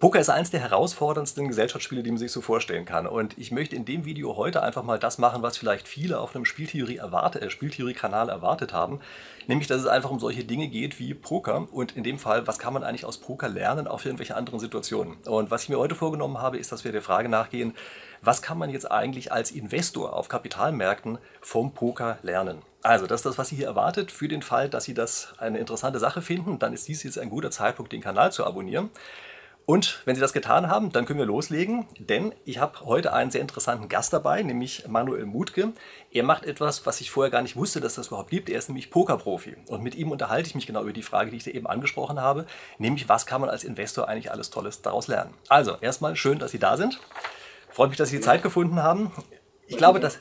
Poker ist eines der herausforderndsten Gesellschaftsspiele, die man sich so vorstellen kann. Und ich möchte in dem Video heute einfach mal das machen, was vielleicht viele auf einem Spieltheorie erwarte, äh, Spieltheorie-Kanal erwartet haben. Nämlich, dass es einfach um solche Dinge geht wie Poker. Und in dem Fall, was kann man eigentlich aus Poker lernen, auch für irgendwelche anderen Situationen. Und was ich mir heute vorgenommen habe, ist, dass wir der Frage nachgehen, was kann man jetzt eigentlich als Investor auf Kapitalmärkten vom Poker lernen? Also, das ist das, was Sie hier erwartet. Für den Fall, dass Sie das eine interessante Sache finden, dann ist dies jetzt ein guter Zeitpunkt, den Kanal zu abonnieren. Und wenn Sie das getan haben, dann können wir loslegen, denn ich habe heute einen sehr interessanten Gast dabei, nämlich Manuel Mutke. Er macht etwas, was ich vorher gar nicht wusste, dass das überhaupt gibt. Er ist nämlich Pokerprofi. Und mit ihm unterhalte ich mich genau über die Frage, die ich dir eben angesprochen habe, nämlich was kann man als Investor eigentlich alles Tolles daraus lernen. Also, erstmal schön, dass Sie da sind. Freut mich, dass Sie die Zeit gefunden haben. Ich glaube, dass,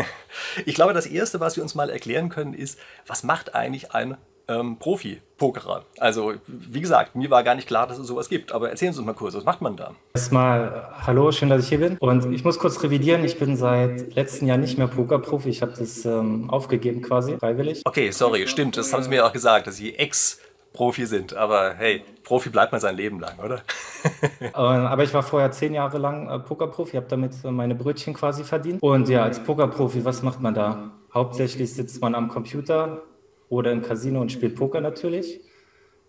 ich glaube, das Erste, was wir uns mal erklären können, ist, was macht eigentlich ein ähm, Profi-Pokerer. Also, wie gesagt, mir war gar nicht klar, dass es sowas gibt. Aber erzählen Sie uns mal kurz, was macht man da? Erstmal, hallo, schön, dass ich hier bin. Und ich muss kurz revidieren, ich bin seit letztem Jahr nicht mehr Pokerprofi. Ich habe das ähm, aufgegeben quasi, freiwillig. Okay, sorry, stimmt, das haben Sie mir auch gesagt, dass Sie Ex- Profi sind. Aber hey, Profi bleibt man sein Leben lang, oder? Aber ich war vorher zehn Jahre lang äh, Pokerprofi, habe damit äh, meine Brötchen quasi verdient. Und ja, als Pokerprofi, was macht man da? Hauptsächlich sitzt man am Computer, oder im Casino und spielt Poker natürlich.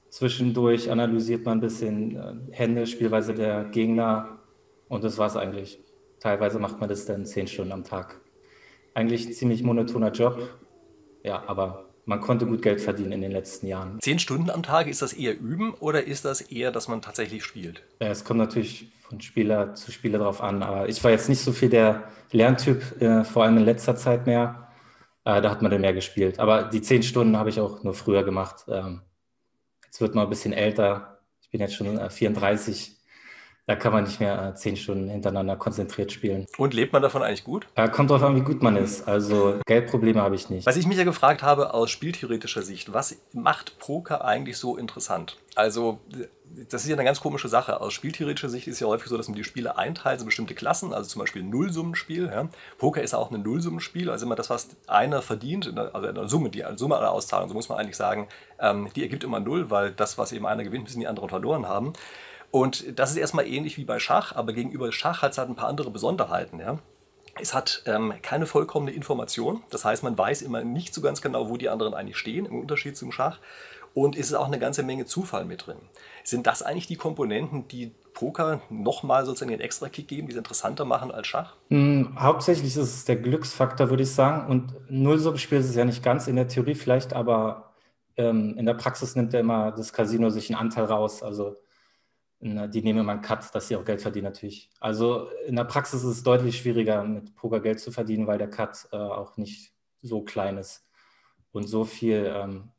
Zwischendurch analysiert man ein bisschen äh, Hände, Spielweise der Gegner und das war es eigentlich. Teilweise macht man das dann zehn Stunden am Tag. Eigentlich ein ziemlich monotoner Job, ja, aber man konnte gut Geld verdienen in den letzten Jahren. Zehn Stunden am Tag, ist das eher üben oder ist das eher, dass man tatsächlich spielt? Ja, es kommt natürlich von Spieler zu Spieler drauf an, aber ich war jetzt nicht so viel der Lerntyp, äh, vor allem in letzter Zeit mehr. Äh, da hat man dann mehr gespielt. Aber die zehn Stunden habe ich auch nur früher gemacht. Ähm, jetzt wird man ein bisschen älter. Ich bin jetzt schon äh, 34. Da kann man nicht mehr äh, zehn Stunden hintereinander konzentriert spielen. Und lebt man davon eigentlich gut? Äh, kommt drauf an, wie gut man ist. Also Geldprobleme habe ich nicht. Was ich mich ja gefragt habe aus spieltheoretischer Sicht, was macht Poker eigentlich so interessant? Also das ist ja eine ganz komische Sache. Aus spieltheoretischer Sicht ist es ja häufig so, dass man die Spiele einteilt in bestimmte Klassen, also zum Beispiel ein Nullsummenspiel. Ja. Poker ist auch ein Nullsummenspiel, also immer das, was einer verdient, also eine Summe, die Summe aller Auszahlungen, so muss man eigentlich sagen, ähm, die ergibt immer Null, weil das, was eben einer gewinnt, müssen die anderen verloren haben. Und das ist erstmal ähnlich wie bei Schach, aber gegenüber Schach hat es halt ein paar andere Besonderheiten. Ja. Es hat ähm, keine vollkommene Information, das heißt, man weiß immer nicht so ganz genau, wo die anderen eigentlich stehen, im Unterschied zum Schach. Und es ist auch eine ganze Menge Zufall mit drin. Sind das eigentlich die Komponenten, die Poker nochmal sozusagen den extra Kick geben, die es interessanter machen als Schach? Hm, hauptsächlich ist es der Glücksfaktor, würde ich sagen. Und Nullsummenspiel ist es ja nicht ganz in der Theorie vielleicht, aber ähm, in der Praxis nimmt ja immer das Casino sich einen Anteil raus. Also die nehmen immer einen Cut, dass sie auch Geld verdienen natürlich. Also in der Praxis ist es deutlich schwieriger, mit Poker Geld zu verdienen, weil der Cut äh, auch nicht so klein ist und so viel ähm,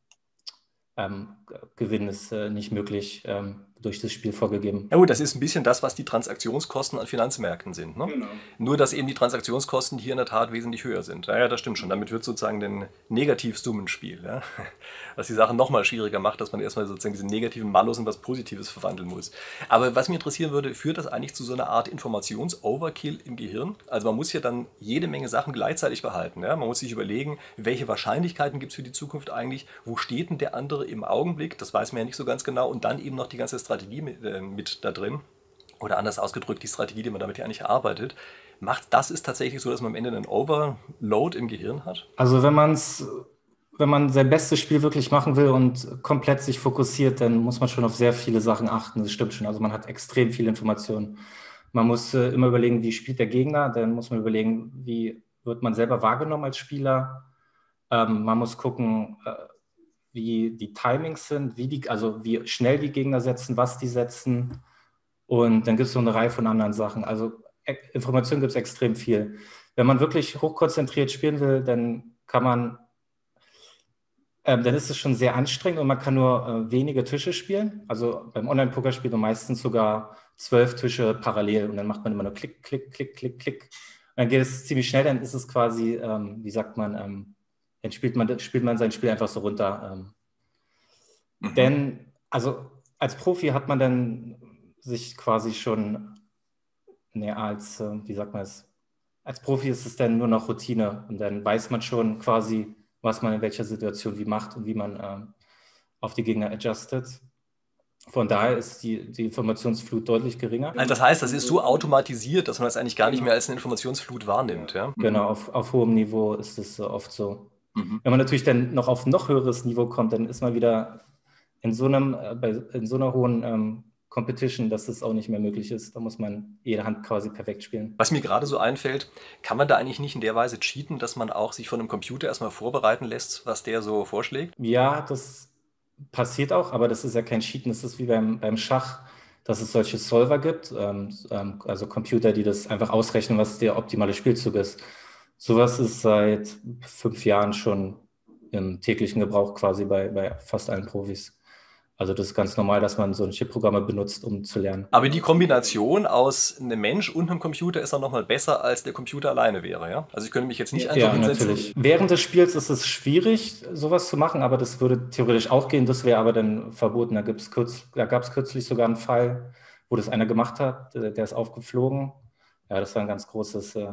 ähm, Gewinn ist äh, nicht möglich ähm, durch das Spiel vorgegeben. Ja gut, das ist ein bisschen das, was die Transaktionskosten an Finanzmärkten sind. Ne? Genau. Nur, dass eben die Transaktionskosten hier in der Tat wesentlich höher sind. Ja, ja das stimmt schon. Damit wird sozusagen ein Negativsummenspiel, ja? was die Sache nochmal schwieriger macht, dass man erstmal sozusagen diesen negativen Malus in was Positives verwandeln muss. Aber was mich interessieren würde, führt das eigentlich zu so einer Art Informations-Overkill im Gehirn? Also man muss ja dann jede Menge Sachen gleichzeitig behalten. Ja? Man muss sich überlegen, welche Wahrscheinlichkeiten gibt es für die Zukunft eigentlich? Wo steht denn der andere im Augenblick? Das weiß man ja nicht so ganz genau. Und dann eben noch die ganze Strategie Strategie mit, äh, mit da drin. Oder anders ausgedrückt, die Strategie, die man damit ja eigentlich arbeitet. Macht das ist tatsächlich so, dass man am Ende einen Overload im Gehirn hat? Also wenn man es wenn man sein bestes Spiel wirklich machen will und komplett sich fokussiert, dann muss man schon auf sehr viele Sachen achten. Das stimmt schon. Also man hat extrem viel Informationen. Man muss äh, immer überlegen, wie spielt der Gegner. Dann muss man überlegen, wie wird man selber wahrgenommen als Spieler. Ähm, man muss gucken, äh, wie die Timings sind, wie die, also wie schnell die Gegner setzen, was die setzen. Und dann gibt es noch eine Reihe von anderen Sachen. Also e, Informationen gibt es extrem viel. Wenn man wirklich hochkonzentriert spielen will, dann kann man, ähm, dann ist es schon sehr anstrengend und man kann nur äh, wenige Tische spielen. Also beim Online-Poker spielt man meistens sogar zwölf Tische parallel und dann macht man immer nur Klick, Klick, Klick, Klick, Klick. Und dann geht es ziemlich schnell, dann ist es quasi, ähm, wie sagt man, ähm, dann spielt man, spielt man sein Spiel einfach so runter. Ähm. Mhm. Denn, also als Profi hat man dann sich quasi schon, nee, als, äh, wie sagt man es, als Profi ist es dann nur noch Routine und dann weiß man schon quasi, was man in welcher Situation wie macht und wie man ähm, auf die Gegner adjustet. Von daher ist die, die Informationsflut deutlich geringer. Also das heißt, das ist so automatisiert, dass man das eigentlich gar nicht mehr als eine Informationsflut wahrnimmt. Ja? Genau, auf, auf hohem Niveau ist es oft so. Mhm. Wenn man natürlich dann noch auf noch höheres Niveau kommt, dann ist man wieder in so, einem, äh, in so einer hohen ähm, Competition, dass das auch nicht mehr möglich ist. Da muss man jede Hand quasi perfekt spielen. Was mir gerade so einfällt, kann man da eigentlich nicht in der Weise cheaten, dass man auch sich von einem Computer erstmal vorbereiten lässt, was der so vorschlägt? Ja, das passiert auch, aber das ist ja kein Cheaten, das ist wie beim, beim Schach, dass es solche Solver gibt, ähm, ähm, also Computer, die das einfach ausrechnen, was der optimale Spielzug ist. Sowas ist seit fünf Jahren schon im täglichen Gebrauch quasi bei, bei fast allen Profis. Also das ist ganz normal, dass man so Chip-Programme benutzt, um zu lernen. Aber die Kombination aus einem Mensch und einem Computer ist dann nochmal besser, als der Computer alleine wäre, ja? Also ich könnte mich jetzt nicht einfach ja, hinsetzen. Natürlich. Während des Spiels ist es schwierig, sowas zu machen, aber das würde theoretisch auch gehen. Das wäre aber dann verboten. Da, da gab es kürzlich sogar einen Fall, wo das einer gemacht hat, der ist aufgeflogen. Ja, das war ein ganz großes äh,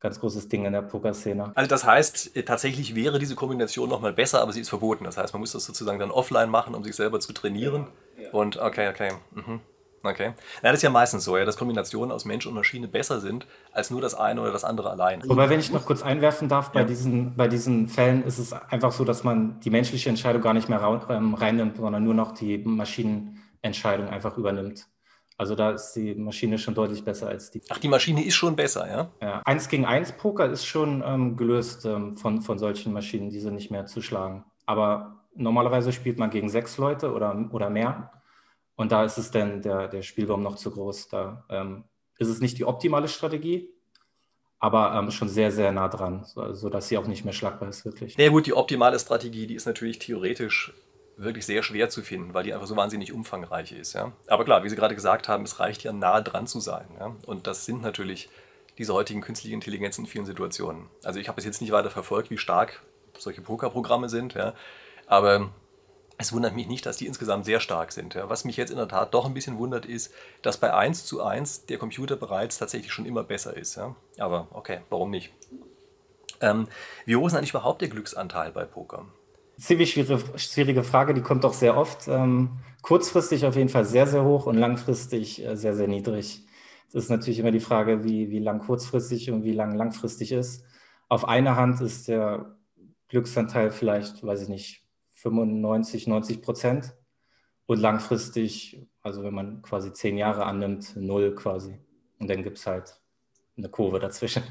ganz großes Ding in der Pokerszene. Also das heißt, äh, tatsächlich wäre diese Kombination nochmal besser, aber sie ist verboten. Das heißt, man muss das sozusagen dann offline machen, um sich selber zu trainieren. Ja, ja. Und okay, okay. Mhm. Okay. Ja, das ist ja meistens so, ja, dass Kombinationen aus Mensch und Maschine besser sind als nur das eine oder das andere allein. Wobei, wenn ich noch kurz einwerfen darf, bei, diesen, bei diesen Fällen ist es einfach so, dass man die menschliche Entscheidung gar nicht mehr ähm, reinnimmt, sondern nur noch die Maschinenentscheidung einfach übernimmt. Also da ist die Maschine schon deutlich besser als die. Ach, die Maschine ist schon besser, ja? Ja. Eins gegen eins Poker ist schon ähm, gelöst ähm, von, von solchen Maschinen, diese nicht mehr zu schlagen. Aber normalerweise spielt man gegen sechs Leute oder, oder mehr. Und da ist es dann der, der Spielbaum noch zu groß. Da ähm, ist es nicht die optimale Strategie, aber ähm, schon sehr, sehr nah dran, sodass so sie auch nicht mehr schlagbar ist, wirklich. Ja gut, die optimale Strategie, die ist natürlich theoretisch wirklich sehr schwer zu finden, weil die einfach so wahnsinnig umfangreich ist. Ja? Aber klar, wie Sie gerade gesagt haben, es reicht ja nah dran zu sein. Ja? Und das sind natürlich diese heutigen künstlichen Intelligenzen in vielen Situationen. Also ich habe es jetzt nicht weiter verfolgt, wie stark solche Pokerprogramme sind, ja? aber es wundert mich nicht, dass die insgesamt sehr stark sind. Ja? Was mich jetzt in der Tat doch ein bisschen wundert, ist, dass bei 1 zu 1 der Computer bereits tatsächlich schon immer besser ist. Ja? Aber okay, warum nicht? Ähm, wie hoch ist eigentlich überhaupt der Glücksanteil bei Poker? Ziemlich schwierige, schwierige Frage, die kommt auch sehr oft. Ähm, kurzfristig auf jeden Fall sehr, sehr hoch und langfristig äh, sehr, sehr niedrig. Das ist natürlich immer die Frage, wie, wie lang kurzfristig und wie lang langfristig ist. Auf einer Hand ist der Glücksanteil vielleicht, weiß ich nicht, 95, 90 Prozent. Und langfristig, also wenn man quasi zehn Jahre annimmt, null quasi. Und dann gibt es halt eine Kurve dazwischen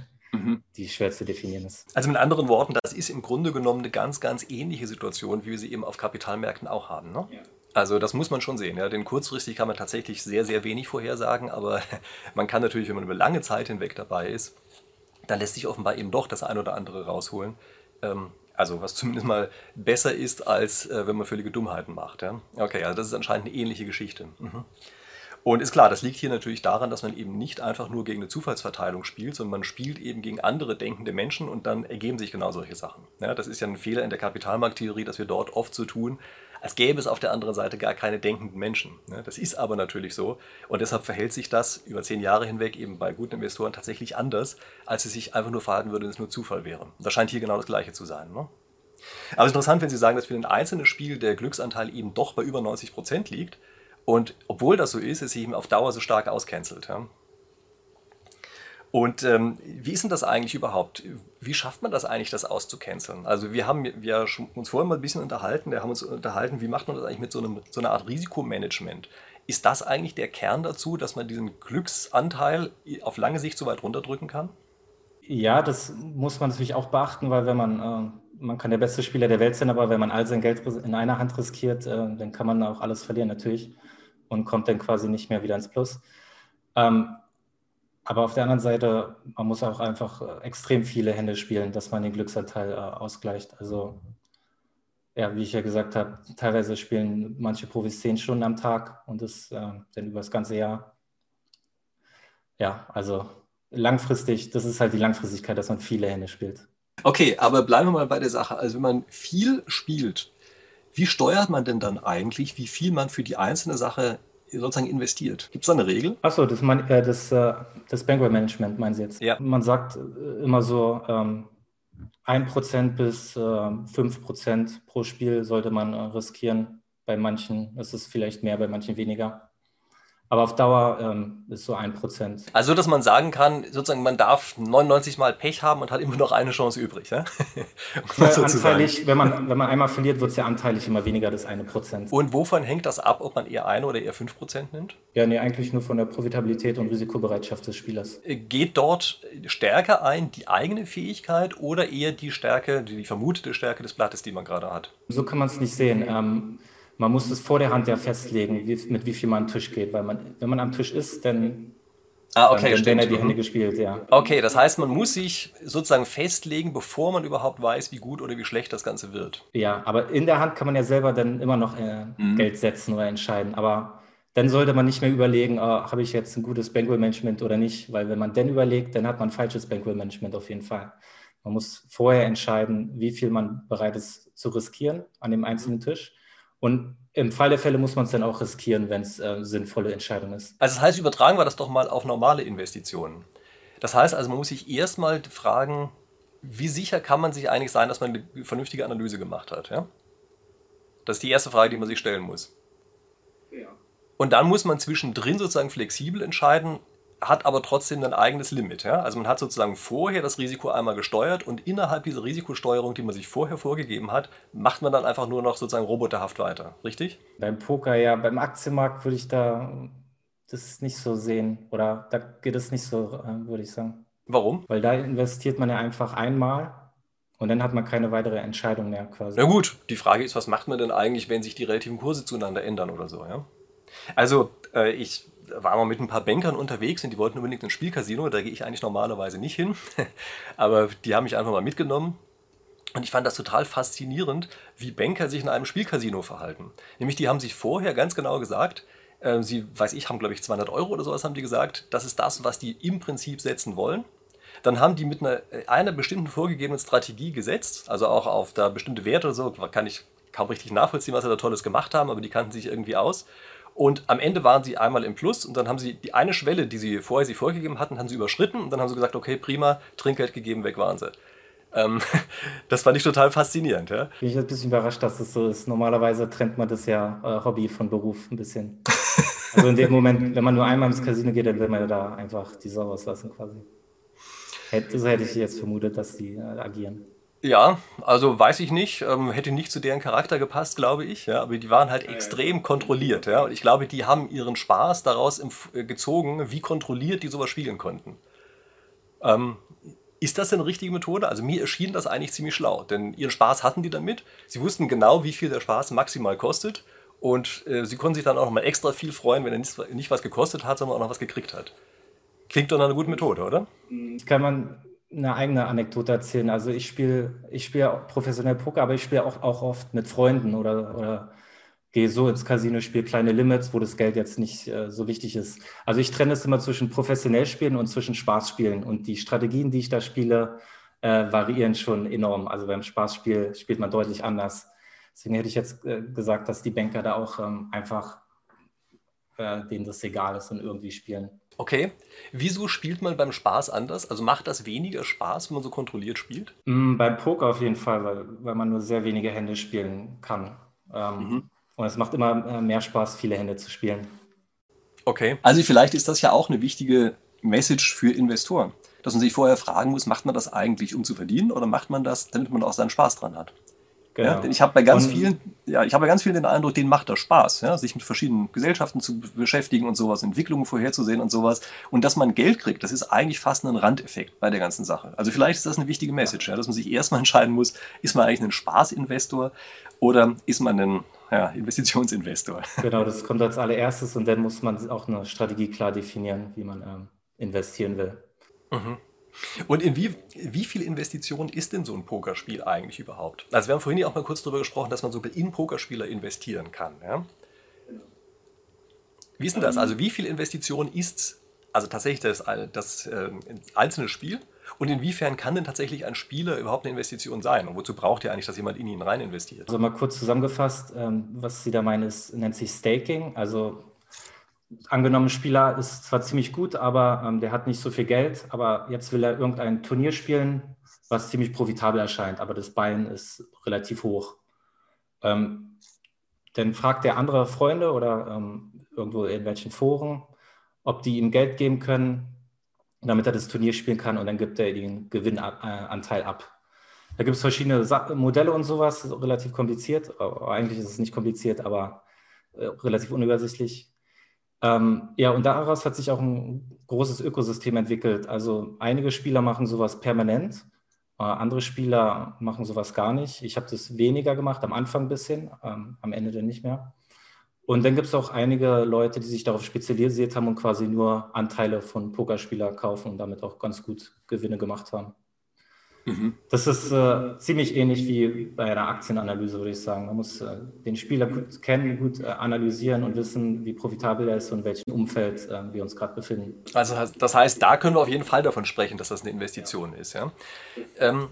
mhm. die schwer zu definieren ist. Also mit anderen Worten, das ist im Grunde genommen eine ganz, ganz ähnliche Situation, wie wir sie eben auf Kapitalmärkten auch haben. Ne? Ja. Also das muss man schon sehen. Ja. Denn kurzfristig kann man tatsächlich sehr, sehr wenig vorhersagen, aber man kann natürlich, wenn man über lange Zeit hinweg dabei ist, dann lässt sich offenbar eben doch das ein oder andere rausholen. Ähm, also was zumindest mal besser ist, als äh, wenn man völlige Dummheiten macht. Ja. Okay, also das ist anscheinend eine ähnliche Geschichte. Mhm. Und ist klar, das liegt hier natürlich daran, dass man eben nicht einfach nur gegen eine Zufallsverteilung spielt, sondern man spielt eben gegen andere denkende Menschen und dann ergeben sich genau solche Sachen. Ja, das ist ja ein Fehler in der Kapitalmarkttheorie, dass wir dort oft so tun, als gäbe es auf der anderen Seite gar keine denkenden Menschen. Ja, das ist aber natürlich so und deshalb verhält sich das über zehn Jahre hinweg eben bei guten Investoren tatsächlich anders, als es sich einfach nur verhalten würde, wenn es nur Zufall wäre. Das scheint hier genau das Gleiche zu sein. Ne? Aber es ist interessant, wenn Sie sagen, dass für ein einzelnes Spiel der Glücksanteil eben doch bei über 90 Prozent liegt und obwohl das so ist, es sich eben auf Dauer so stark auscancelt. Ja. Und ähm, wie ist denn das eigentlich überhaupt? Wie schafft man das eigentlich, das auszucanceln? Also wir haben ja uns vorhin mal ein bisschen unterhalten, wir haben uns unterhalten, wie macht man das eigentlich mit so, einem, so einer Art Risikomanagement? Ist das eigentlich der Kern dazu, dass man diesen Glücksanteil auf lange Sicht so weit runterdrücken kann? Ja, das muss man natürlich auch beachten, weil wenn man, äh, man kann der beste Spieler der Welt sein, aber wenn man all sein Geld in einer Hand riskiert, äh, dann kann man auch alles verlieren natürlich und kommt dann quasi nicht mehr wieder ins Plus. Ähm, aber auf der anderen Seite, man muss auch einfach äh, extrem viele Hände spielen, dass man den Glücksanteil äh, ausgleicht. Also, ja, wie ich ja gesagt habe, teilweise spielen manche Profis zehn Stunden am Tag und das äh, dann über das ganze Jahr. Ja, also langfristig, das ist halt die Langfristigkeit, dass man viele Hände spielt. Okay, aber bleiben wir mal bei der Sache. Also wenn man viel spielt, wie steuert man denn dann eigentlich, wie viel man für die einzelne Sache sozusagen investiert? Gibt es da eine Regel? Achso, das, äh, das, äh, das Bankroll-Management meinen Sie jetzt? Ja. Man sagt äh, immer so, ähm, 1% bis äh, 5% pro Spiel sollte man äh, riskieren Bei manchen ist es vielleicht mehr, bei manchen weniger. Aber auf Dauer ähm, ist so ein Prozent. Also, dass man sagen kann, sozusagen, man darf 99 Mal Pech haben und hat immer noch eine Chance übrig. Ja? anteilig, wenn man, wenn man einmal verliert, wird es ja anteilig immer weniger, das eine Prozent. Und wovon hängt das ab, ob man eher eine oder eher fünf Prozent nimmt? Ja, nee, eigentlich nur von der Profitabilität und Risikobereitschaft des Spielers. Äh, geht dort stärker ein die eigene Fähigkeit oder eher die Stärke, die vermutete Stärke des Blattes, die man gerade hat? So kann man es nicht sehen. Ähm, man muss es vor der Hand ja festlegen, wie, mit wie viel man am Tisch geht, weil man, wenn man am Tisch ist, dann Ah, okay, dann ja die Hände gespielt, ja. Okay, das heißt, man muss sich sozusagen festlegen, bevor man überhaupt weiß, wie gut oder wie schlecht das Ganze wird. Ja, aber in der Hand kann man ja selber dann immer noch äh, mhm. Geld setzen oder entscheiden. Aber dann sollte man nicht mehr überlegen, oh, habe ich jetzt ein gutes Bankroll-Management oder nicht, weil wenn man dann überlegt, dann hat man ein falsches Bankroll-Management auf jeden Fall. Man muss vorher entscheiden, wie viel man bereit ist zu riskieren an dem einzelnen Tisch und im Fall der Fälle muss man es dann auch riskieren, wenn es äh, sinnvolle Entscheidung ist. Also das heißt, übertragen wir das doch mal auf normale Investitionen. Das heißt also, man muss sich erstmal fragen, wie sicher kann man sich eigentlich sein, dass man eine vernünftige Analyse gemacht hat. Ja? Das ist die erste Frage, die man sich stellen muss. Ja. Und dann muss man zwischendrin sozusagen flexibel entscheiden, hat aber trotzdem ein eigenes Limit. Ja? Also man hat sozusagen vorher das Risiko einmal gesteuert und innerhalb dieser Risikosteuerung, die man sich vorher vorgegeben hat, macht man dann einfach nur noch sozusagen roboterhaft weiter. Richtig? Beim Poker ja, beim Aktienmarkt würde ich da das nicht so sehen oder da geht es nicht so, äh, würde ich sagen. Warum? Weil da investiert man ja einfach einmal und dann hat man keine weitere Entscheidung mehr quasi. Na gut, die Frage ist, was macht man denn eigentlich, wenn sich die relativen Kurse zueinander ändern oder so, ja? Also, äh, ich war mal mit ein paar Bankern unterwegs und die wollten unbedingt ein Spielcasino. Da gehe ich eigentlich normalerweise nicht hin. Aber die haben mich einfach mal mitgenommen. Und ich fand das total faszinierend, wie Banker sich in einem Spielcasino verhalten. Nämlich, die haben sich vorher ganz genau gesagt, äh, sie, weiß ich, haben glaube ich 200 Euro oder sowas haben die gesagt, das ist das, was die im Prinzip setzen wollen. Dann haben die mit einer, einer bestimmten vorgegebenen Strategie gesetzt, also auch auf da bestimmte Werte oder so, kann ich kaum richtig nachvollziehen, was sie da Tolles gemacht haben, aber die kannten sich irgendwie aus. Und am Ende waren sie einmal im Plus und dann haben sie die eine Schwelle, die sie vorher sie vorgegeben hatten, haben sie überschritten und dann haben sie gesagt, okay, prima, Trinkgeld gegeben, weg waren sie. Ähm, das fand ich total faszinierend. Ja? Bin ich ein bisschen überrascht, dass das so ist. Normalerweise trennt man das ja äh, Hobby von Beruf ein bisschen. Also in dem Moment, wenn man nur einmal ins Casino geht, dann will man da einfach die Sau auslassen quasi. so hätte ich jetzt vermutet, dass die äh, agieren. Ja, also weiß ich nicht, ähm, hätte nicht zu deren Charakter gepasst, glaube ich. Ja, aber die waren halt ja, extrem ja. kontrolliert. Ja, und ich glaube, die haben ihren Spaß daraus äh, gezogen, wie kontrolliert die sowas spielen konnten. Ähm, ist das denn eine richtige Methode? Also mir erschien das eigentlich ziemlich schlau, denn ihren Spaß hatten die damit. Sie wussten genau, wie viel der Spaß maximal kostet und äh, sie konnten sich dann auch noch mal extra viel freuen, wenn er nicht, nicht was gekostet hat, sondern auch noch was gekriegt hat. Klingt doch nach einer guten Methode, oder? Kann man eine eigene Anekdote erzählen. Also ich spiele ich spiele professionell Poker, aber ich spiele auch, auch oft mit Freunden oder, oder gehe so ins Casino, spiele kleine Limits, wo das Geld jetzt nicht äh, so wichtig ist. Also ich trenne es immer zwischen professionell spielen und zwischen Spaß spielen. Und die Strategien, die ich da spiele, äh, variieren schon enorm. Also beim Spaßspiel spielt man deutlich anders. Deswegen hätte ich jetzt äh, gesagt, dass die Banker da auch ähm, einfach äh, denen das egal ist und irgendwie spielen. Okay. Wieso spielt man beim Spaß anders? Also macht das weniger Spaß, wenn man so kontrolliert spielt? Mm, beim Poker auf jeden Fall, weil, weil man nur sehr wenige Hände spielen kann. Ähm, mhm. Und es macht immer äh, mehr Spaß, viele Hände zu spielen. Okay. Also vielleicht ist das ja auch eine wichtige Message für Investoren. Dass man sich vorher fragen muss, macht man das eigentlich, um zu verdienen oder macht man das, damit man auch seinen Spaß dran hat? Genau. Ja, ich habe bei ganz und, vielen, ja, ich habe bei ganz vielen den Eindruck, denen macht das Spaß, ja, sich mit verschiedenen Gesellschaften zu beschäftigen und sowas, Entwicklungen vorherzusehen und sowas. Und dass man Geld kriegt, das ist eigentlich fast ein Randeffekt bei der ganzen Sache. Also vielleicht ist das eine wichtige Message, ja, dass man sich erstmal entscheiden muss, ist man eigentlich ein Spaßinvestor oder ist man ein ja, Investitionsinvestor? Genau, das kommt als allererstes und dann muss man auch eine Strategie klar definieren, wie man ähm, investieren will. Mhm. Und in wie, wie viel Investition ist denn so ein Pokerspiel eigentlich überhaupt? Also wir haben vorhin ja auch mal kurz darüber gesprochen, dass man sogar in Pokerspieler investieren kann. Ja? Wie ist denn das? Also wie viel Investition ist also tatsächlich das, das äh, einzelne Spiel? Und inwiefern kann denn tatsächlich ein Spieler überhaupt eine Investition sein? Und wozu braucht ihr eigentlich, dass jemand in ihn rein investiert? Also mal kurz zusammengefasst, ähm, was Sie da meinen, ist, nennt sich Staking. Also angenommen, Spieler ist zwar ziemlich gut, aber ähm, der hat nicht so viel Geld, aber jetzt will er irgendein Turnier spielen, was ziemlich profitabel erscheint, aber das Bein ist relativ hoch. Ähm, dann fragt er andere Freunde oder ähm, irgendwo in welchen Foren, ob die ihm Geld geben können, damit er das Turnier spielen kann und dann gibt er den Gewinnanteil ab. Da gibt es verschiedene Modelle und sowas, relativ kompliziert. Eigentlich ist es nicht kompliziert, aber äh, relativ unübersichtlich. Ähm, ja, und daraus hat sich auch ein großes Ökosystem entwickelt. Also einige Spieler machen sowas permanent, äh, andere Spieler machen sowas gar nicht. Ich habe das weniger gemacht, am Anfang ein bisschen, ähm, am Ende dann nicht mehr. Und dann gibt es auch einige Leute, die sich darauf spezialisiert haben und quasi nur Anteile von Pokerspielern kaufen und damit auch ganz gut Gewinne gemacht haben. Mhm. Das ist äh, ziemlich ähnlich wie bei einer Aktienanalyse, würde ich sagen. Man muss äh, den Spieler gut kennen, gut äh, analysieren und wissen, wie profitabel er ist und in welchem Umfeld äh, wir uns gerade befinden. Also das heißt, da können wir auf jeden Fall davon sprechen, dass das eine Investition ist. Ja? Ähm,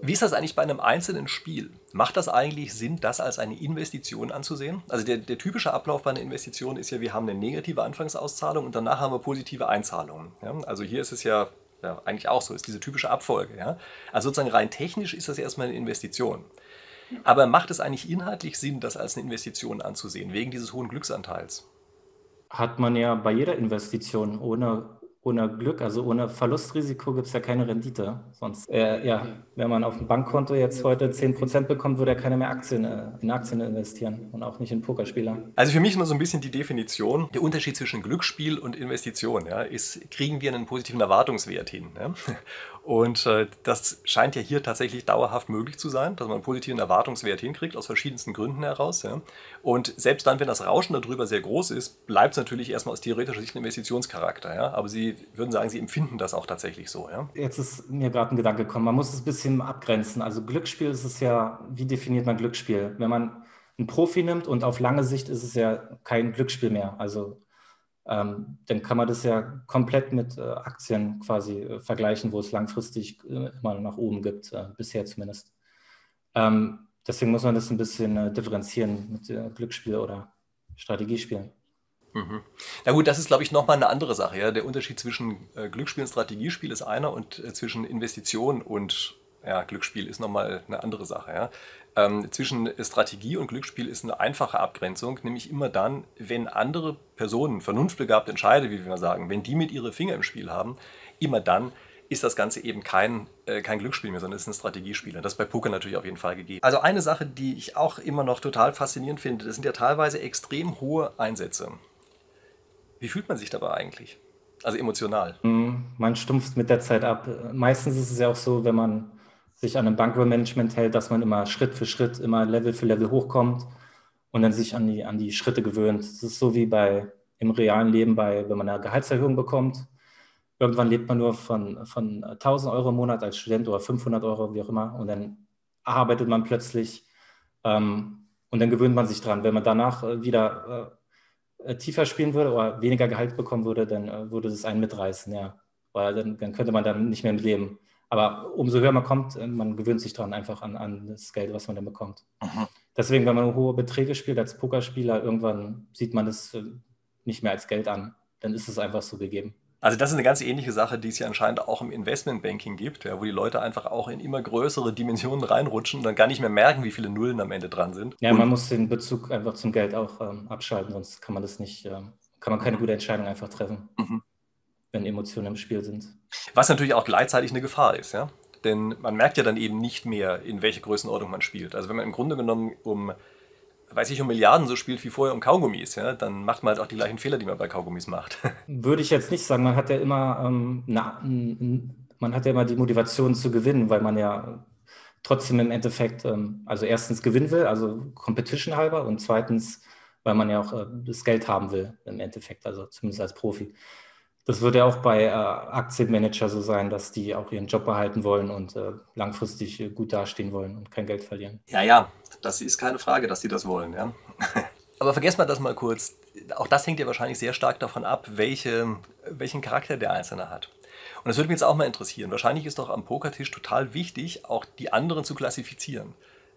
wie ist das eigentlich bei einem einzelnen Spiel? Macht das eigentlich Sinn, das als eine Investition anzusehen? Also der, der typische Ablauf bei einer Investition ist ja, wir haben eine negative Anfangsauszahlung und danach haben wir positive Einzahlungen. Ja? Also hier ist es ja ja, eigentlich auch so ist, diese typische Abfolge. Ja? Also sozusagen rein technisch ist das erstmal eine Investition. Aber macht es eigentlich inhaltlich Sinn, das als eine Investition anzusehen, wegen dieses hohen Glücksanteils? Hat man ja bei jeder Investition ohne ohne Glück, also ohne Verlustrisiko gibt es ja keine Rendite. Sonst, äh, ja, wenn man auf dem Bankkonto jetzt heute 10% bekommt, würde er keine mehr Aktien, äh, in Aktien investieren und auch nicht in Pokerspieler. Also für mich immer so ein bisschen die Definition, der Unterschied zwischen Glücksspiel und Investition, ja, ist, kriegen wir einen positiven Erwartungswert hin. Ja? Und äh, das scheint ja hier tatsächlich dauerhaft möglich zu sein, dass man einen positiven Erwartungswert hinkriegt, aus verschiedensten Gründen heraus. Ja. Und selbst dann, wenn das Rauschen darüber sehr groß ist, bleibt es natürlich erstmal aus theoretischer Sicht ein Investitionscharakter. Ja. Aber Sie würden sagen, Sie empfinden das auch tatsächlich so. Ja. Jetzt ist mir gerade ein Gedanke gekommen, man muss es ein bisschen abgrenzen. Also Glücksspiel ist es ja, wie definiert man Glücksspiel? Wenn man einen Profi nimmt und auf lange Sicht ist es ja kein Glücksspiel mehr. Also ähm, dann kann man das ja komplett mit äh, Aktien quasi äh, vergleichen, wo es langfristig äh, immer nach oben gibt, äh, bisher zumindest. Ähm, deswegen muss man das ein bisschen äh, differenzieren mit äh, Glücksspiel oder Strategiespielen. Mhm. Na gut, das ist, glaube ich, nochmal eine andere Sache. Ja? Der Unterschied zwischen Glücksspiel und Strategiespiel ist einer und zwischen Investition und ja, Glücksspiel ist nochmal eine andere Sache. Ja? Ähm, zwischen Strategie und Glücksspiel ist eine einfache Abgrenzung, nämlich immer dann, wenn andere Personen, vernunftbegabt entscheiden, wie wir sagen, wenn die mit ihre Finger im Spiel haben, immer dann ist das Ganze eben kein, äh, kein Glücksspiel mehr, sondern es ist ein Strategiespiel. Und das ist bei Poker natürlich auf jeden Fall gegeben. Also eine Sache, die ich auch immer noch total faszinierend finde, das sind ja teilweise extrem hohe Einsätze. Wie fühlt man sich dabei eigentlich? Also emotional. Mhm, man stumpft mit der Zeit ab. Meistens ist es ja auch so, wenn man sich an einem Bankroll-Management hält, dass man immer Schritt für Schritt, immer Level für Level hochkommt und dann sich an die, an die Schritte gewöhnt. Das ist so wie bei im realen Leben, bei, wenn man eine Gehaltserhöhung bekommt. Irgendwann lebt man nur von, von 1000 Euro im Monat als Student oder 500 Euro, wie auch immer. Und dann arbeitet man plötzlich ähm, und dann gewöhnt man sich dran. Wenn man danach äh, wieder äh, tiefer spielen würde oder weniger Gehalt bekommen würde, dann äh, würde es einen mitreißen, ja. Weil dann, dann könnte man dann nicht mehr mit leben. Aber umso höher man kommt, äh, man gewöhnt sich dran einfach an, an das Geld, was man dann bekommt. Mhm. Deswegen, wenn man hohe Beträge spielt als Pokerspieler, irgendwann sieht man das äh, nicht mehr als Geld an. Dann ist es einfach so gegeben. Also das ist eine ganz ähnliche Sache, die es ja anscheinend auch im Investmentbanking gibt, ja, wo die Leute einfach auch in immer größere Dimensionen reinrutschen und dann gar nicht mehr merken, wie viele Nullen am Ende dran sind. Ja, und man muss den Bezug einfach zum Geld auch ähm, abschalten, sonst kann man das nicht, ähm, kann man keine gute Entscheidung einfach treffen. Mhm wenn Emotionen im Spiel sind. Was natürlich auch gleichzeitig eine Gefahr ist, ja. Denn man merkt ja dann eben nicht mehr, in welche Größenordnung man spielt. Also wenn man im Grunde genommen um, weiß ich, um Milliarden so spielt wie vorher um Kaugummis, ja, dann macht man halt auch die gleichen Fehler, die man bei Kaugummis macht. Würde ich jetzt nicht sagen. Man hat ja immer, ähm, na, man hat ja immer die Motivation zu gewinnen, weil man ja trotzdem im Endeffekt, ähm, also erstens gewinnen will, also Competition halber, und zweitens, weil man ja auch äh, das Geld haben will im Endeffekt, also zumindest als Profi. Das wird ja auch bei äh, Aktienmanager so sein, dass die auch ihren Job behalten wollen und äh, langfristig äh, gut dastehen wollen und kein Geld verlieren. Ja, ja, das ist keine Frage, dass sie das wollen. Ja. Aber vergesst mal das mal kurz. Auch das hängt ja wahrscheinlich sehr stark davon ab, welche, welchen Charakter der Einzelne hat. Und das würde mich jetzt auch mal interessieren. Wahrscheinlich ist doch am Pokertisch total wichtig, auch die anderen zu klassifizieren.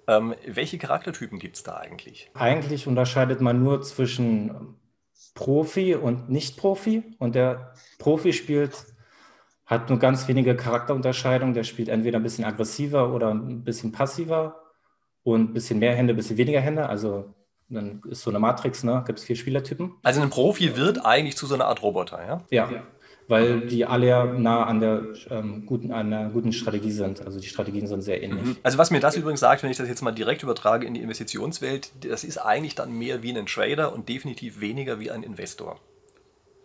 Ähm, welche Charaktertypen gibt es da eigentlich? Eigentlich unterscheidet man nur zwischen Profi und Nicht-Profi. Und der Profi spielt, hat nur ganz wenige Charakterunterscheidungen. Der spielt entweder ein bisschen aggressiver oder ein bisschen passiver und ein bisschen mehr Hände, ein bisschen weniger Hände. Also dann ist so eine Matrix, ne? Gibt es vier Spielertypen. Also ein Profi wird eigentlich zu so einer Art Roboter, ja? Ja. ja. Weil die alle ja nah an der, ähm, guten, an der guten Strategie sind. Also die Strategien sind sehr ähnlich. Mhm. Also was mir das übrigens sagt, wenn ich das jetzt mal direkt übertrage in die Investitionswelt, das ist eigentlich dann mehr wie ein Trader und definitiv weniger wie ein Investor.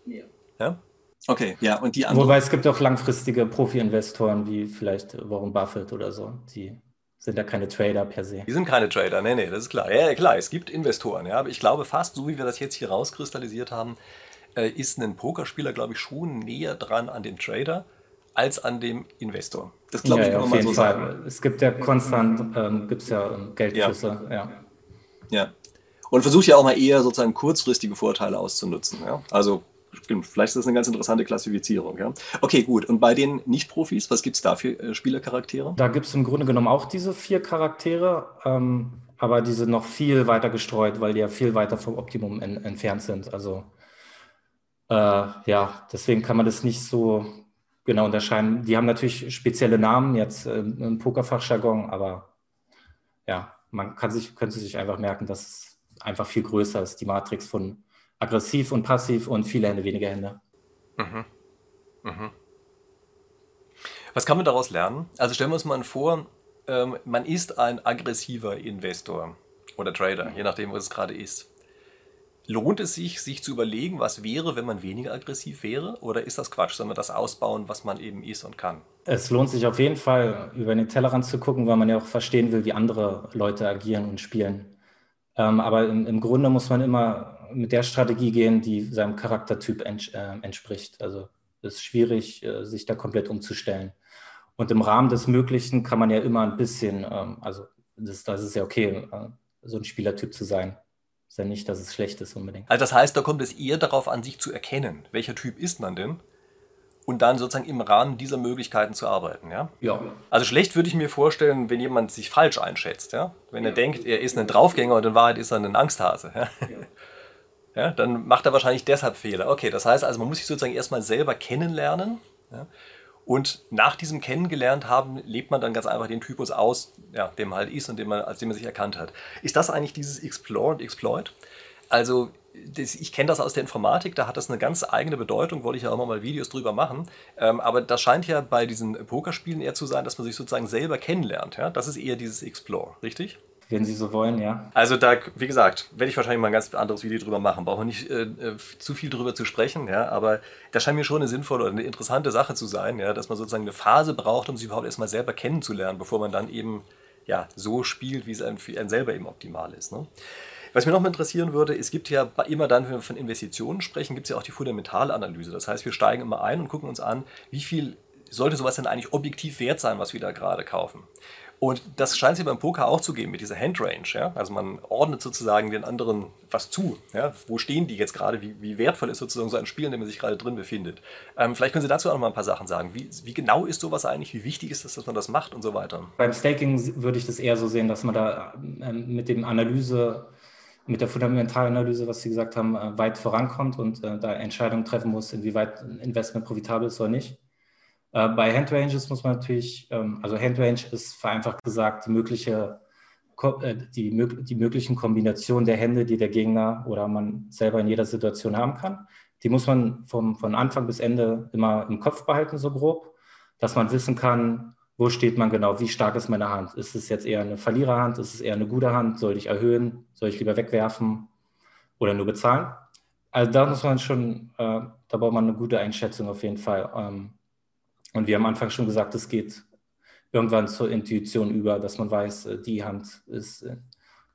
Ja. ja? Okay, ja, und die anderen. Wobei es gibt auch langfristige Profi-Investoren wie vielleicht Warren Buffett oder so, die sind ja keine Trader per se. Die sind keine Trader, nee, nee, das ist klar. Ja, klar, es gibt Investoren, ja, aber ich glaube fast, so wie wir das jetzt hier rauskristallisiert haben, äh, ist ein Pokerspieler, glaube ich, schon näher dran an dem Trader als an dem Investor. Das glaube ja, ich ja, kann man mal so Fall. sagen. Es gibt ja konstant, ähm, gibt es ja Geldflüsse, ja. ja. Ja. Und versucht ja auch mal eher sozusagen kurzfristige Vorteile auszunutzen. Ja? Also Stimmt, vielleicht ist das eine ganz interessante Klassifizierung. Ja? Okay, gut. Und bei den Nicht-Profis, was gibt es da für äh, Spielercharaktere? Da gibt es im Grunde genommen auch diese vier Charaktere, ähm, aber die sind noch viel weiter gestreut, weil die ja viel weiter vom Optimum en entfernt sind. Also äh, ja, deswegen kann man das nicht so genau unterscheiden. Die haben natürlich spezielle Namen jetzt äh, im Pokerfachjargon, aber ja, man kann sich, könnte sich einfach merken, dass es einfach viel größer ist, die Matrix von aggressiv und passiv und viele Hände, weniger Hände. Mhm. Mhm. Was kann man daraus lernen? Also stellen wir uns mal vor, ähm, man ist ein aggressiver Investor oder Trader, je nachdem, was es gerade ist. Lohnt es sich, sich zu überlegen, was wäre, wenn man weniger aggressiv wäre? Oder ist das Quatsch? Man das ausbauen, was man eben ist und kann? Es lohnt sich auf jeden Fall, über den Tellerrand zu gucken, weil man ja auch verstehen will, wie andere Leute agieren und spielen. Ähm, aber im, im Grunde muss man immer mit der Strategie gehen, die seinem Charaktertyp ents äh, entspricht. Also es ist schwierig, äh, sich da komplett umzustellen. Und im Rahmen des Möglichen kann man ja immer ein bisschen, ähm, also das, das ist ja okay, äh, so ein Spielertyp zu sein. Ist ja nicht, dass es schlecht ist unbedingt. Also das heißt, da kommt es eher darauf an, sich zu erkennen. Welcher Typ ist man denn? und dann sozusagen im Rahmen dieser Möglichkeiten zu arbeiten. Ja? ja. Also schlecht würde ich mir vorstellen, wenn jemand sich falsch einschätzt. Ja? Wenn er denkt, er ist ein Draufgänger und in Wahrheit ist er ein Angsthase. Ja? ja. ja? dann macht er wahrscheinlich deshalb Fehler. Okay, das heißt also, man muss sich sozusagen erstmal selber kennenlernen. Ja? Und nach diesem Kennengelernt haben, lebt man dann ganz einfach den Typus aus, ja, dem man halt ist und dem man, als dem man sich erkannt hat. Ist das eigentlich dieses Explore und Exploit? Also ich kenne das aus der Informatik, da hat das eine ganz eigene Bedeutung, wollte ich ja auch mal Videos drüber machen. Ähm, aber das scheint ja bei diesen Pokerspielen eher zu sein, dass man sich sozusagen selber kennenlernt. Ja? Das ist eher dieses Explore, richtig? Wenn Sie so wollen, ja. Also da, wie gesagt, werde ich wahrscheinlich mal ein ganz anderes Video drüber machen. Brauche nicht äh, äh, zu viel drüber zu sprechen, ja. Aber das scheint mir schon eine sinnvolle oder eine interessante Sache zu sein, ja, dass man sozusagen eine Phase braucht, um sich überhaupt erstmal selber kennenzulernen, bevor man dann eben ja, so spielt, wie es einem, für einen selber eben optimal ist. Ne? Was mich noch mal interessieren würde, es gibt ja immer dann, wenn wir von Investitionen sprechen, gibt es ja auch die Fundamentalanalyse. Das heißt, wir steigen immer ein und gucken uns an, wie viel sollte sowas denn eigentlich objektiv wert sein, was wir da gerade kaufen. Und das scheint sich beim Poker auch zu geben mit dieser Handrange. Ja? Also man ordnet sozusagen den anderen was zu. Ja? Wo stehen die jetzt gerade? Wie, wie, wertvoll ist sozusagen so ein Spiel, in dem man sich gerade drin befindet? Ähm, vielleicht können Sie dazu auch noch mal ein paar Sachen sagen. Wie, wie, genau ist sowas eigentlich? Wie wichtig ist es, dass man das macht und so weiter? Beim Staking würde ich das eher so sehen, dass man da ähm, mit dem Analyse mit der Fundamentalanalyse, was Sie gesagt haben, äh, weit vorankommt und äh, da Entscheidungen treffen muss, inwieweit ein Investment profitabel ist oder nicht. Äh, bei Handranges muss man natürlich, ähm, also Handrange ist vereinfacht gesagt die mögliche die, die möglichen Kombinationen der Hände, die der Gegner oder man selber in jeder Situation haben kann. Die muss man vom, von Anfang bis Ende immer im Kopf behalten, so grob, dass man wissen kann, wo steht man genau, wie stark ist meine Hand? Ist es jetzt eher eine Verliererhand, ist es eher eine gute Hand, soll ich erhöhen, soll ich lieber wegwerfen oder nur bezahlen? Also da muss man schon, äh, da braucht man eine gute Einschätzung auf jeden Fall. Ähm, und wir haben am Anfang schon gesagt, es geht irgendwann zur Intuition über, dass man weiß, äh, die Hand ist äh,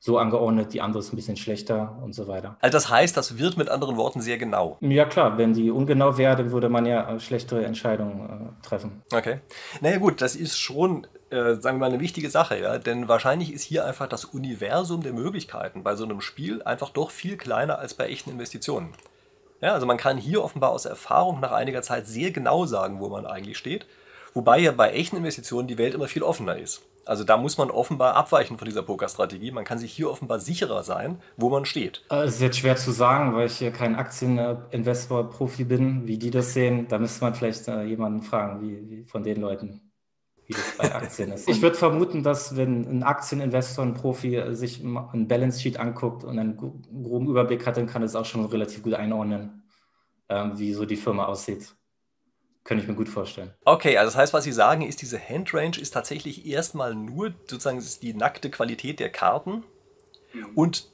so angeordnet, die andere ist ein bisschen schlechter und so weiter. Also das heißt, das wird mit anderen Worten sehr genau. Ja klar, wenn die ungenau wäre, dann würde man ja schlechtere Entscheidungen äh, treffen. Okay. Naja gut, das ist schon, äh, sagen wir mal, eine wichtige Sache, ja. Denn wahrscheinlich ist hier einfach das Universum der Möglichkeiten bei so einem Spiel einfach doch viel kleiner als bei echten Investitionen. Ja, also man kann hier offenbar aus Erfahrung nach einiger Zeit sehr genau sagen, wo man eigentlich steht. Wobei ja bei echten Investitionen die Welt immer viel offener ist. Also da muss man offenbar abweichen von dieser Pokerstrategie. Man kann sich hier offenbar sicherer sein, wo man steht. Äh, es ist jetzt schwer zu sagen, weil ich hier kein Aktieninvestor-Profi bin, wie die das sehen. Da müsste man vielleicht äh, jemanden fragen, wie, wie von den Leuten. Wie das bei Aktien ist. Ich würde vermuten, dass wenn ein Aktieninvestor, ein Profi sich ein Balance Sheet anguckt und einen groben Überblick hat, dann kann es auch schon relativ gut einordnen, ähm, wie so die Firma aussieht. Könnte ich mir gut vorstellen. Okay, also das heißt, was Sie sagen, ist, diese Handrange ist tatsächlich erstmal nur sozusagen die nackte Qualität der Karten und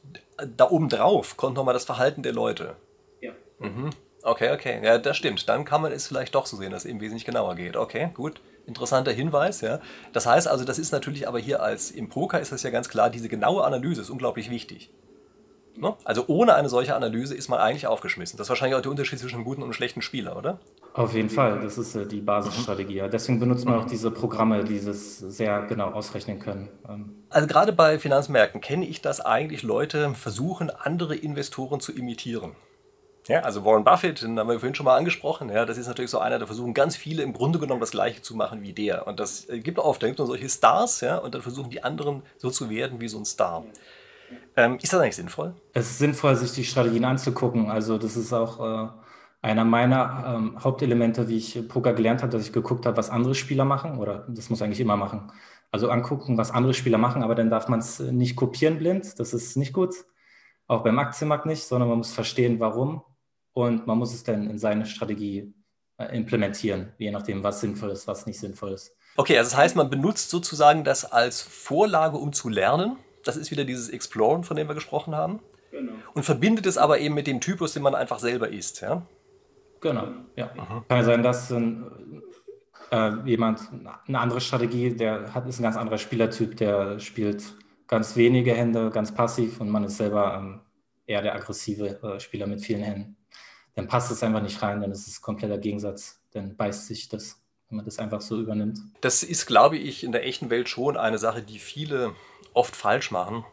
da oben drauf kommt nochmal das Verhalten der Leute. Ja. Mhm. Okay, okay. Ja, das stimmt. Dann kann man es vielleicht doch so sehen, dass es eben wesentlich genauer geht. Okay, gut. Interessanter Hinweis, ja. Das heißt also, das ist natürlich aber hier als im Poker ist das ja ganz klar, diese genaue Analyse ist unglaublich wichtig. Ne? Also ohne eine solche Analyse ist man eigentlich aufgeschmissen. Das ist wahrscheinlich auch der Unterschied zwischen einem guten und einem schlechten Spieler, oder? Auf jeden Fall, das ist äh, die Basisstrategie. Ja. Deswegen benutzt man auch diese Programme, die das sehr genau ausrechnen können. Ähm. Also gerade bei Finanzmärkten kenne ich, dass eigentlich Leute versuchen, andere Investoren zu imitieren. Ja, also Warren Buffett, den haben wir vorhin schon mal angesprochen, ja, das ist natürlich so einer, der versuchen ganz viele im Grunde genommen das gleiche zu machen wie der. Und das äh, gibt oft, da gibt es solche Stars, ja, und dann versuchen die anderen so zu werden wie so ein Star. Ähm, ist das eigentlich sinnvoll? Es ist sinnvoll, sich die Strategien anzugucken. Also das ist auch äh, einer meiner ähm, Hauptelemente, wie ich Poker gelernt habe, dass ich geguckt habe, was andere Spieler machen. Oder das muss eigentlich immer machen. Also angucken, was andere Spieler machen, aber dann darf man es nicht kopieren blind. Das ist nicht gut. Auch beim Aktienmarkt nicht, sondern man muss verstehen, warum und man muss es dann in seine Strategie äh, implementieren, je nachdem, was sinnvoll ist, was nicht sinnvoll ist. Okay, also das heißt, man benutzt sozusagen das als Vorlage, um zu lernen. Das ist wieder dieses Exploren, von dem wir gesprochen haben. Genau. Und verbindet es aber eben mit dem Typus, den man einfach selber ist, ja? Genau, ja. Mhm. Kann ja sein, dass ein, äh, jemand eine andere Strategie, der hat, ist ein ganz anderer Spielertyp, der spielt ganz wenige Hände, ganz passiv und man ist selber ähm, eher der aggressive äh, Spieler mit vielen Händen dann passt es einfach nicht rein, dann ist es kompletter Gegensatz, dann beißt sich das, wenn man das einfach so übernimmt. Das ist, glaube ich, in der echten Welt schon eine Sache, die viele oft falsch machen,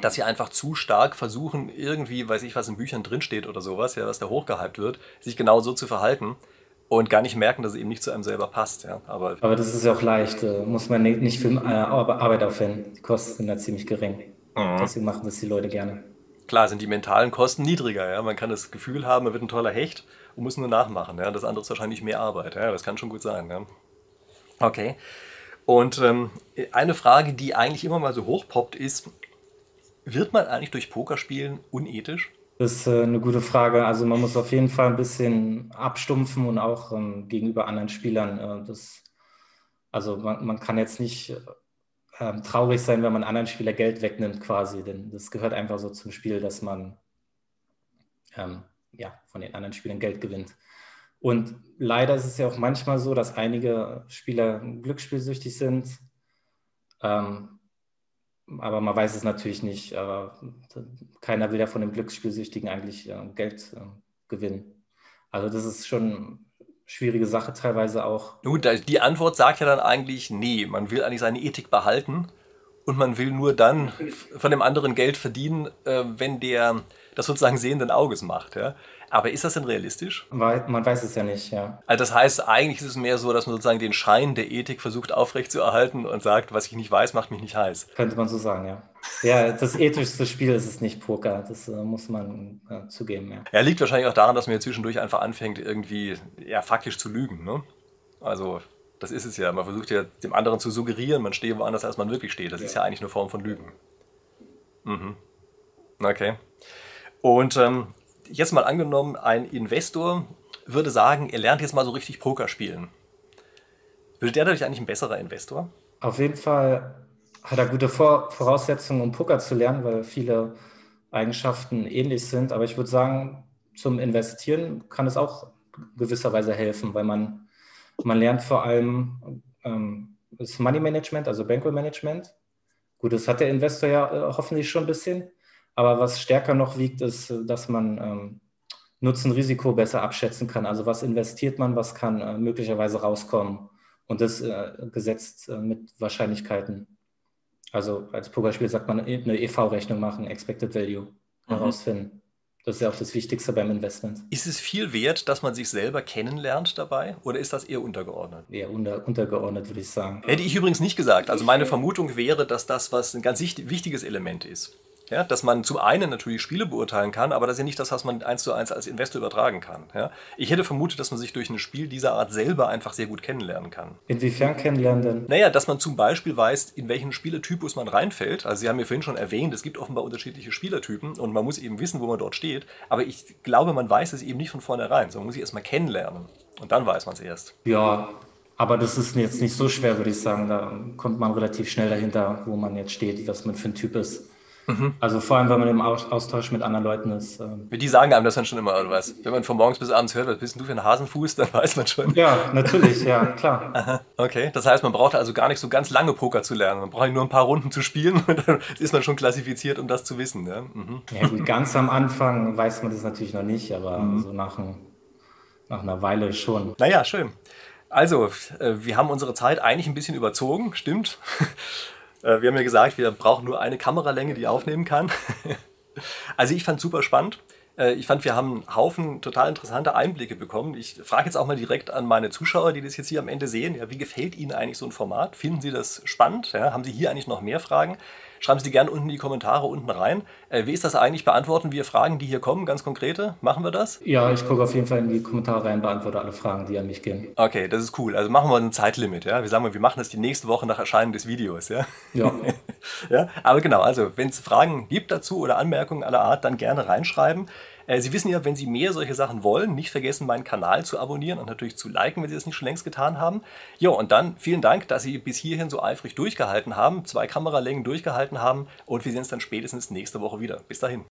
dass sie einfach zu stark versuchen, irgendwie, weiß ich, was in Büchern drinsteht oder sowas, ja, was da hochgehypt wird, sich genau so zu verhalten und gar nicht merken, dass es eben nicht zu einem selber passt. Ja. Aber, Aber das ist ja auch leicht, äh, muss man nicht viel äh, Arbeit aufwenden. Die Kosten sind da ziemlich gering. Mhm. Deswegen machen das die Leute gerne klar sind die mentalen Kosten niedriger. Ja? Man kann das Gefühl haben, man wird ein toller Hecht und muss nur nachmachen. Ja? Das andere ist wahrscheinlich mehr Arbeit. Ja? Das kann schon gut sein. Ja? Okay. Und ähm, eine Frage, die eigentlich immer mal so hochpoppt, ist, wird man eigentlich durch Pokerspielen unethisch? Das ist äh, eine gute Frage. Also man muss auf jeden Fall ein bisschen abstumpfen und auch ähm, gegenüber anderen Spielern. Äh, das, also man, man, kann jetzt nicht ähm, traurig sein, wenn man anderen Spieler Geld wegnimmt quasi, denn das gehört einfach so zum Spiel, dass man ähm, ja, von den anderen Spielern Geld gewinnt. Und leider ist es ja auch manchmal so, dass einige Spieler glücksspielsüchtig sind. Ähm, aber man weiß es natürlich nicht. Aber keiner will ja von dem Glücksspielsüchtigen eigentlich äh, Geld äh, gewinnen. Also das ist schon schwierige Sache teilweise auch. Nun, die Antwort sagt ja dann eigentlich, nee, man will eigentlich seine Ethik behalten und man will nur dann von dem anderen Geld verdienen, äh, wenn der das sozusagen sehenden Auges macht. Ja? Aber ist das denn realistisch? Man weiß es ja nicht, ja. Also das heißt, eigentlich ist es mehr so, dass man sozusagen den Schein der Ethik versucht aufrechtzuerhalten und sagt, was ich nicht weiß, macht mich nicht heiß. Könnte man so sagen, ja. Ja, das ethischste Spiel ist es nicht Poker, das äh, muss man äh, zugeben, ja. Er liegt wahrscheinlich auch daran, dass man ja zwischendurch einfach anfängt, irgendwie ja, faktisch zu lügen, ne? Also das ist es ja. Man versucht ja dem anderen zu suggerieren, man stehe woanders, als man wirklich steht. Das ja. ist ja eigentlich eine Form von Lügen. Mhm. Okay. Und ähm, jetzt mal angenommen, ein Investor würde sagen, er lernt jetzt mal so richtig Poker spielen. Würde der dadurch eigentlich ein besserer Investor? Auf jeden Fall hat er gute Vor Voraussetzungen, um Poker zu lernen, weil viele Eigenschaften ähnlich sind. Aber ich würde sagen, zum Investieren kann es auch gewisserweise helfen, weil man, man lernt vor allem ähm, das Money Management, also Bankroll Management. Gut, das hat der Investor ja äh, hoffentlich schon ein bisschen. Aber was stärker noch wiegt, ist, dass man ähm, Nutzen-Risiko besser abschätzen kann. Also was investiert man, was kann äh, möglicherweise rauskommen. Und das äh, gesetzt äh, mit Wahrscheinlichkeiten. Also als Pokerspiel sagt man eine EV-Rechnung machen, Expected Value mhm. herausfinden. Das ist ja auch das Wichtigste beim Investment. Ist es viel wert, dass man sich selber kennenlernt dabei oder ist das eher untergeordnet? Eher unter, untergeordnet, würde ich sagen. Hätte ich übrigens nicht gesagt. Also meine Vermutung wäre, dass das was ein ganz wichtiges Element ist. Ja, dass man zum einen natürlich Spiele beurteilen kann, aber das ist ja nicht das, was man eins zu eins als Investor übertragen kann. Ja? Ich hätte vermutet, dass man sich durch ein Spiel dieser Art selber einfach sehr gut kennenlernen kann. Inwiefern kennenlernen denn? Naja, dass man zum Beispiel weiß, in welchen Spieletypus man reinfällt. Also Sie haben ja vorhin schon erwähnt, es gibt offenbar unterschiedliche Spielertypen und man muss eben wissen, wo man dort steht. Aber ich glaube, man weiß es eben nicht von vornherein, sondern man muss sich erstmal kennenlernen. Und dann weiß man es erst. Ja, aber das ist jetzt nicht so schwer, würde ich sagen. Da kommt man relativ schnell dahinter, wo man jetzt steht, was man für ein Typ ist. Mhm. Also vor allem, wenn man im Austausch mit anderen Leuten ist. Ähm die sagen einem das dann schon immer, oder was? Wenn man von morgens bis abends hört, was bist du für ein Hasenfuß, dann weiß man schon. Ja, natürlich, ja, klar. Aha, okay, das heißt, man braucht also gar nicht so ganz lange Poker zu lernen. Man braucht nur ein paar Runden zu spielen und dann ist man schon klassifiziert, um das zu wissen. Ja, mhm. ja gut, ganz am Anfang weiß man das natürlich noch nicht, aber mhm. so nach, ein, nach einer Weile schon. Naja, schön. Also, äh, wir haben unsere Zeit eigentlich ein bisschen überzogen, stimmt. Äh, wir haben ja gesagt, wir brauchen nur eine Kameralänge, die aufnehmen kann. Also ich fand es super spannend. Äh, ich fand, wir haben einen Haufen total interessante Einblicke bekommen. Ich frage jetzt auch mal direkt an meine Zuschauer, die das jetzt hier am Ende sehen. Ja, wie gefällt Ihnen eigentlich so ein Format? Finden Sie das spannend? Ja, haben Sie hier eigentlich noch mehr Fragen? Schreiben Sie die gerne unten in die Kommentare unten rein. Äh, wie ist das eigentlich? Beantworten wir Fragen, die hier kommen, ganz konkrete? Machen wir das? Ja, ich gucke auf jeden Fall in die Kommentare rein, beantworte alle Fragen, die an mich gehen. Okay, das ist cool. Also machen wir ein Zeitlimit. Ja? Wir sagen mal, wir machen das die nächste Woche nach Erscheinen des Videos. Ja, ja. ja? Aber genau, also wenn es Fragen gibt dazu oder Anmerkungen aller Art, dann gerne reinschreiben. Äh, Sie wissen ja, wenn Sie mehr solche Sachen wollen, nicht vergessen, meinen Kanal zu abonnieren und natürlich zu liken, wenn Sie das nicht schon längst getan haben. Ja, und dann vielen Dank, dass Sie bis hierhin so eifrig durchgehalten haben, zwei Kameralängen durchgehalten haben und wir sehen uns dann spätestens nächste Woche wieder. Bis dahin.